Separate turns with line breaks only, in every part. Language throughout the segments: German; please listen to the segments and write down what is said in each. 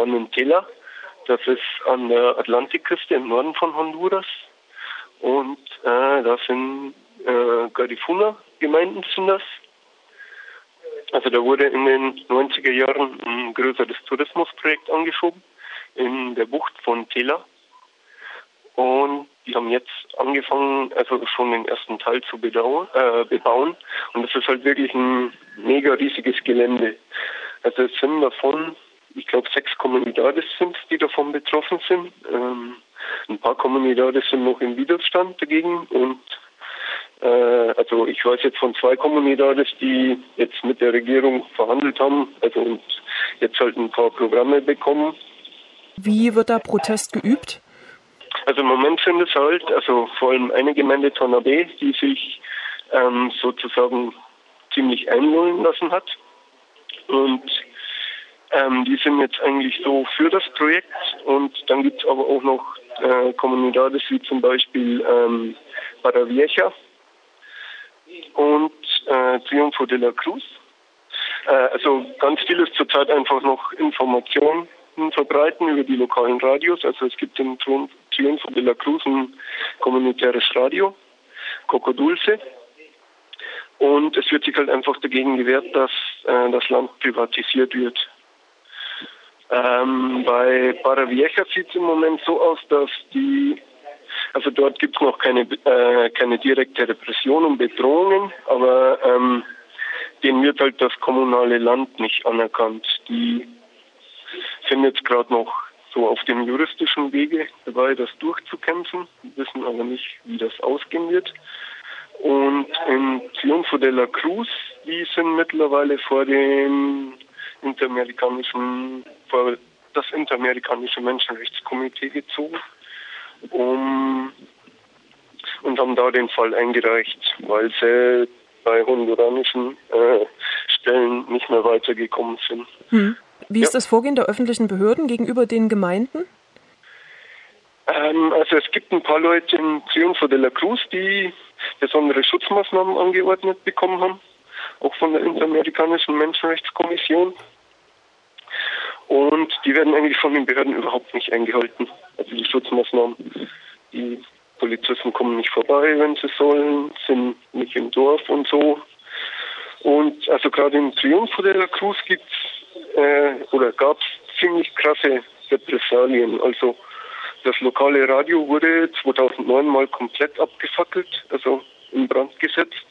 waren in Tela. Das ist an der Atlantikküste im Norden von Honduras. Und äh, da sind äh, Garifuna-Gemeinden sind das. Also da wurde in den 90er Jahren ein größeres Tourismusprojekt angeschoben in der Bucht von Tela. Und die haben jetzt angefangen, also schon den ersten Teil zu bebauen. Äh, bebauen. Und das ist halt wirklich ein mega riesiges Gelände. Also es sind davon, ich glaube, sechs Kommunidades sind die davon betroffen sind. Ähm, ein paar Kommunidades sind noch im Widerstand dagegen und äh, also ich weiß jetzt von zwei Kommunidades, die jetzt mit der Regierung verhandelt haben, also und jetzt halt ein paar Programme bekommen.
Wie wird da Protest geübt?
Also im Moment sind es halt, also vor allem eine Gemeinde Tonabé, die sich ähm, sozusagen ziemlich einlullen lassen hat. Und ähm, die sind jetzt eigentlich so für das Projekt. Und dann gibt es aber auch noch äh, Kommunidades wie zum Beispiel ähm, Paravieja und äh, Triunfo de la Cruz. Äh, also ganz viel ist zurzeit einfach noch Information verbreiten über die lokalen Radios. Also es gibt in Triunfo de la Cruz ein kommunitäres Radio, Coco Dulce. Und es wird sich halt einfach dagegen gewehrt, dass äh, das Land privatisiert wird. Ähm, bei Paravieja sieht es im Moment so aus, dass die, also dort gibt es noch keine, äh, keine direkte Repression und Bedrohungen, aber ähm, denen wird halt das kommunale Land nicht anerkannt. Die sind jetzt gerade noch so auf dem juristischen Wege dabei, das durchzukämpfen, wissen aber nicht, wie das ausgehen wird. Und in Triunfo de la Cruz, die sind mittlerweile vor dem interamerikanischen, vor das interamerikanische Menschenrechtskomitee gezogen, um, und haben da den Fall eingereicht, weil sie bei honduranischen äh, Stellen nicht mehr weitergekommen sind.
Hm. Wie ist das Vorgehen der öffentlichen Behörden gegenüber den Gemeinden?
Ähm, also es gibt ein paar Leute in Triunfo de la Cruz, die besondere Schutzmaßnahmen angeordnet bekommen haben, auch von der Interamerikanischen Menschenrechtskommission. Und die werden eigentlich von den Behörden überhaupt nicht eingehalten. Also die Schutzmaßnahmen. Die Polizisten kommen nicht vorbei, wenn sie sollen, sind nicht im Dorf und so. Und also gerade in Triunfo de la Cruz gibt äh, oder gab es ziemlich krasse Repressalien. Also das lokale Radio wurde 2009 mal komplett abgefackelt, also in Brand gesetzt.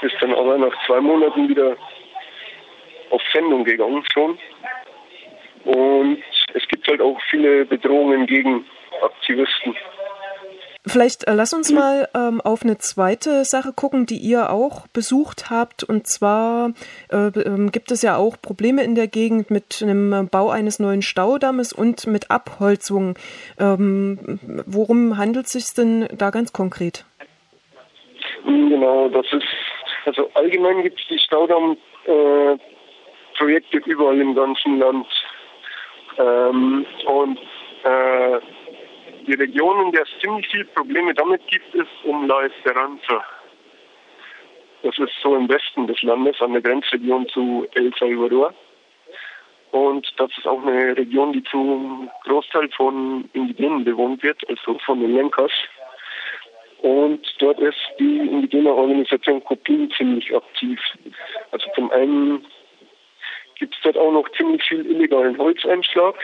Ist dann aber nach zwei Monaten wieder auf Sendung gegangen schon. Und es gibt halt auch viele Bedrohungen gegen Aktivisten.
Vielleicht äh, lass uns mal ähm, auf eine zweite Sache gucken, die ihr auch besucht habt. Und zwar äh, äh, gibt es ja auch Probleme in der Gegend mit einem Bau eines neuen Staudammes und mit Abholzung. Ähm, worum handelt es sich denn da ganz konkret?
Genau, das ist, also allgemein gibt es die Staudamm-Projekte äh, überall im ganzen Land. Ähm, und äh, die Region, in der es ziemlich viele Probleme damit gibt, ist um La Esperanza. Das ist so im Westen des Landes, an der Grenzregion zu El Salvador. Und das ist auch eine Region, die zum Großteil von Indigenen bewohnt wird, also von den Lenkers. Und dort ist die indigene Organisation Kopin ziemlich aktiv. Also zum einen dort auch noch ziemlich viel illegalen Holzeinschlag.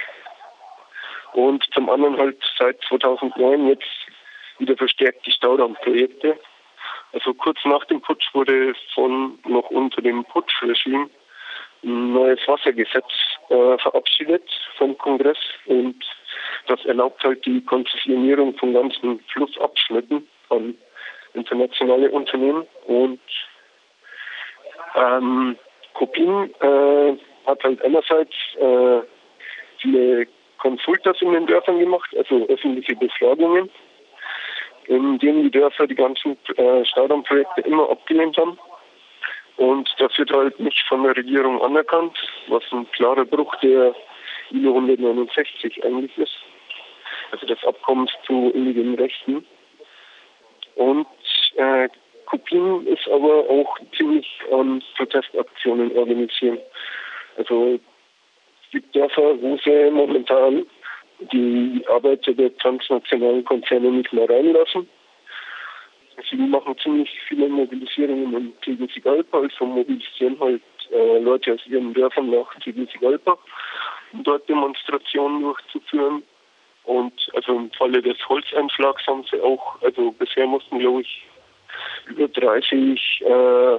Und zum anderen halt seit 2009 jetzt wieder verstärkt die Staudammprojekte. Also kurz nach dem Putsch wurde von noch unter dem Putschregime ein neues Wassergesetz äh, verabschiedet vom Kongress und das erlaubt halt die Konzessionierung von ganzen Flussabschnitten an internationale Unternehmen und ähm, Kopin äh, hat halt einerseits äh, viele Konsultas in den Dörfern gemacht, also öffentliche Befragungen, in denen die Dörfer die ganzen äh, Staudammprojekte immer abgelehnt haben. Und das wird halt nicht von der Regierung anerkannt, was ein klarer Bruch der ILO 169 eigentlich ist, also des Abkommens zu indigenen Rechten. Und äh, Kopien ist aber auch ziemlich an Protestaktionen organisieren. Also gibt Dörfer, wo sie momentan die Arbeiter der transnationalen Konzerne nicht mehr reinlassen. Sie machen ziemlich viele Mobilisierungen in Tegucigalpa, also mobilisieren halt äh, Leute aus ihren Dörfern nach Tegucigalpa, um dort Demonstrationen durchzuführen. Und also im Falle des Holzeinschlags haben sie auch, also bisher mussten glaube ich über 30 äh,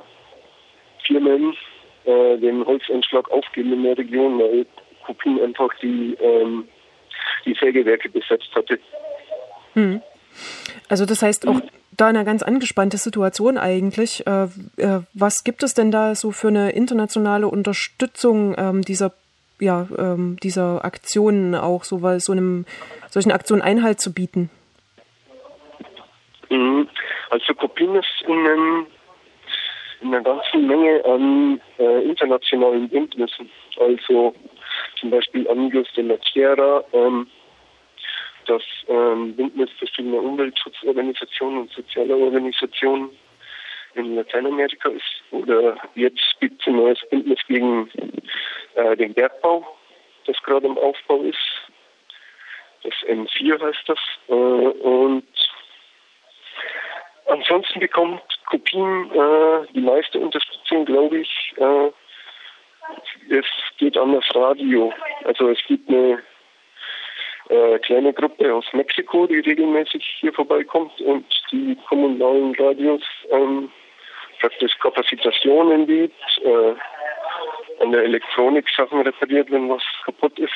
Firmen äh, den Holzeinschlag aufgeben in der Region, weil Kopien einfach die, ähm, die Sägewerke besetzt hatte.
Hm. Also das heißt auch da eine ganz angespannte Situation eigentlich. Äh, äh, was gibt es denn da so für eine internationale Unterstützung ähm, dieser ja, ähm, dieser Aktionen auch so, weil so einem solchen Aktionen Einhalt zu bieten?
Mhm. Also Kopien ist in, einem, in einer ganzen Menge an äh, internationalen Bündnissen. Also zum Beispiel Amigos de la Tierra, ähm, das ähm, Bündnis verschiedener Umweltschutzorganisationen und sozialer Organisationen in Lateinamerika ist. Oder jetzt gibt es ein neues Bündnis gegen äh, den Bergbau, das gerade im Aufbau ist. Das M4 heißt das. Äh, und ansonsten bekommt Kopien äh, die meiste Unterstützung, glaube ich. Äh, es geht an das Radio. Also es gibt eine äh, kleine Gruppe aus Mexiko, die regelmäßig hier vorbeikommt und die kommunalen Radios ähm, praktisch Kapazitationen gibt, äh, an der Elektronik Sachen repariert, wenn was kaputt ist.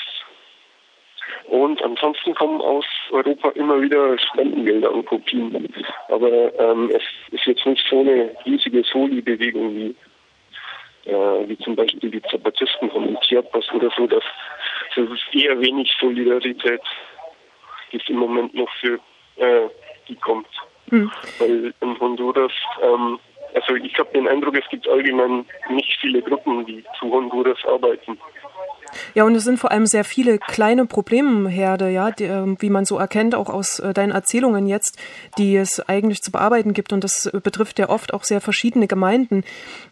Und ansonsten kommen aus Europa immer wieder Spendengelder an Kopien. Aber ähm, es ist jetzt nicht so eine riesige Soli-Bewegung wie, äh, wie zum Beispiel die Zapatisten von Chiapas oder so. Das, das ist eher wenig Solidarität, die es im Moment noch für äh, die kommt. Hm. Weil in Honduras ähm, also ich habe den Eindruck, es gibt allgemein nicht viele Gruppen, die zu Honduras arbeiten.
Ja, und es sind vor allem sehr viele kleine Problemherde, ja, die, ähm, wie man so erkennt, auch aus äh, deinen Erzählungen jetzt, die es eigentlich zu bearbeiten gibt. Und das betrifft ja oft auch sehr verschiedene Gemeinden.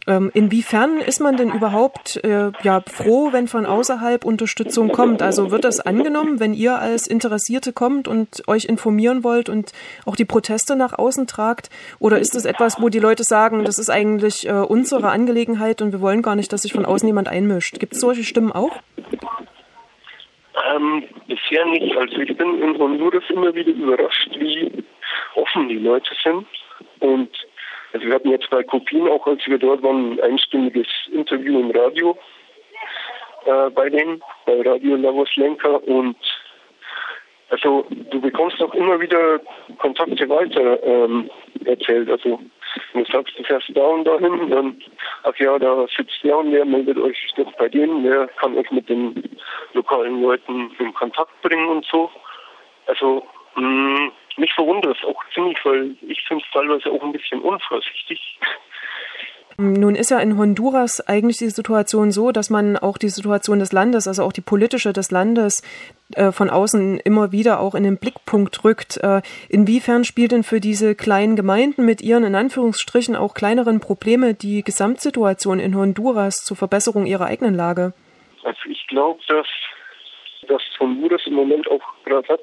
Ähm, inwiefern ist man denn überhaupt äh, ja froh, wenn von außerhalb Unterstützung kommt? Also wird das angenommen, wenn ihr als Interessierte kommt und euch informieren wollt und auch die Proteste nach außen tragt? Oder ist das etwas, wo die Leute sagen, das ist eigentlich äh, unsere Angelegenheit und wir wollen gar nicht, dass sich von außen jemand einmischt? Gibt es solche Stimmen auch?
Ähm, bisher nicht. Also ich bin in Honduras immer wieder überrascht, wie offen die Leute sind. Und also wir hatten jetzt bei Kopien, auch als wir dort waren, ein einstündiges Interview im Radio äh, bei denen, bei Radio Lavos Lenker. Und also du bekommst auch immer wieder Kontakte weiter ähm, erzählt. Also sagst, du fährst da und dahin, dann, ach ja, da sitzt der und der, meldet euch jetzt bei denen, der kann euch mit den lokalen Leuten in Kontakt bringen und so. Also, mh, mm, mich verwundert es auch ziemlich, weil ich finde es teilweise auch ein bisschen unvorsichtig.
Nun ist ja in Honduras eigentlich die Situation so, dass man auch die Situation des Landes, also auch die politische des Landes, äh, von außen immer wieder auch in den Blickpunkt rückt. Äh, inwiefern spielt denn für diese kleinen Gemeinden mit ihren in Anführungsstrichen auch kleineren Probleme die Gesamtsituation in Honduras zur Verbesserung ihrer eigenen Lage?
Also ich glaube, dass, dass Honduras im Moment auch gerade hat,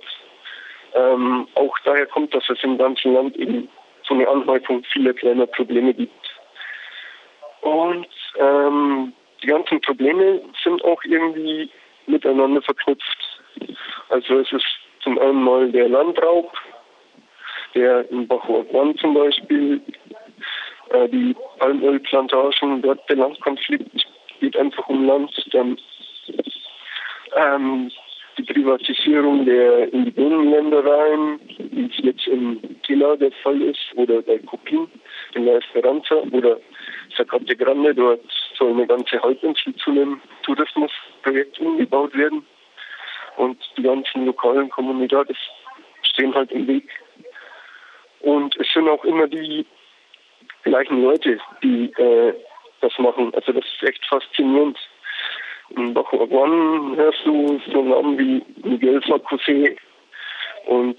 ähm, auch daher kommt, dass es im ganzen Land eben so eine Anhäufung vieler kleiner Probleme gibt. Und ähm, die ganzen Probleme sind auch irgendwie miteinander verknüpft. Also es ist zum einen mal der Landraub, der in Bachuaguan zum Beispiel, äh, die Palmölplantagen, dort der Landkonflikt geht einfach um Land, dann ähm, die Privatisierung der indigenen Ländereien, wie es jetzt in Tila der Fall ist, oder bei Copin in La Esperanza oder Zacate Grande, dort soll eine ganze Halbinsel zu einem Tourismusprojekt umgebaut werden und die ganzen lokalen Kommunidades stehen halt im Weg. Und es sind auch immer die gleichen Leute, die äh, das machen. Also das ist echt faszinierend. In Bajo Aguan hörst du so Namen wie Miguel Facosé und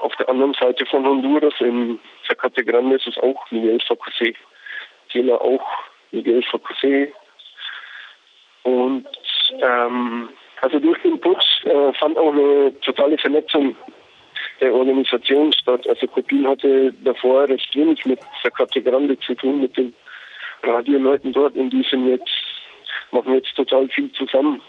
auf der anderen Seite von Honduras in Zacate Grande ist es auch Miguel Facosé. Tela auch Miguel Facosé. Und ähm, also durch den Putsch äh, fand auch eine totale Vernetzung der Organisation statt. Also Kopien hatte davor recht wenig mit Zacate Grande zu tun, mit den Radioleuten dort und die sind jetzt, machen jetzt total viel zusammen.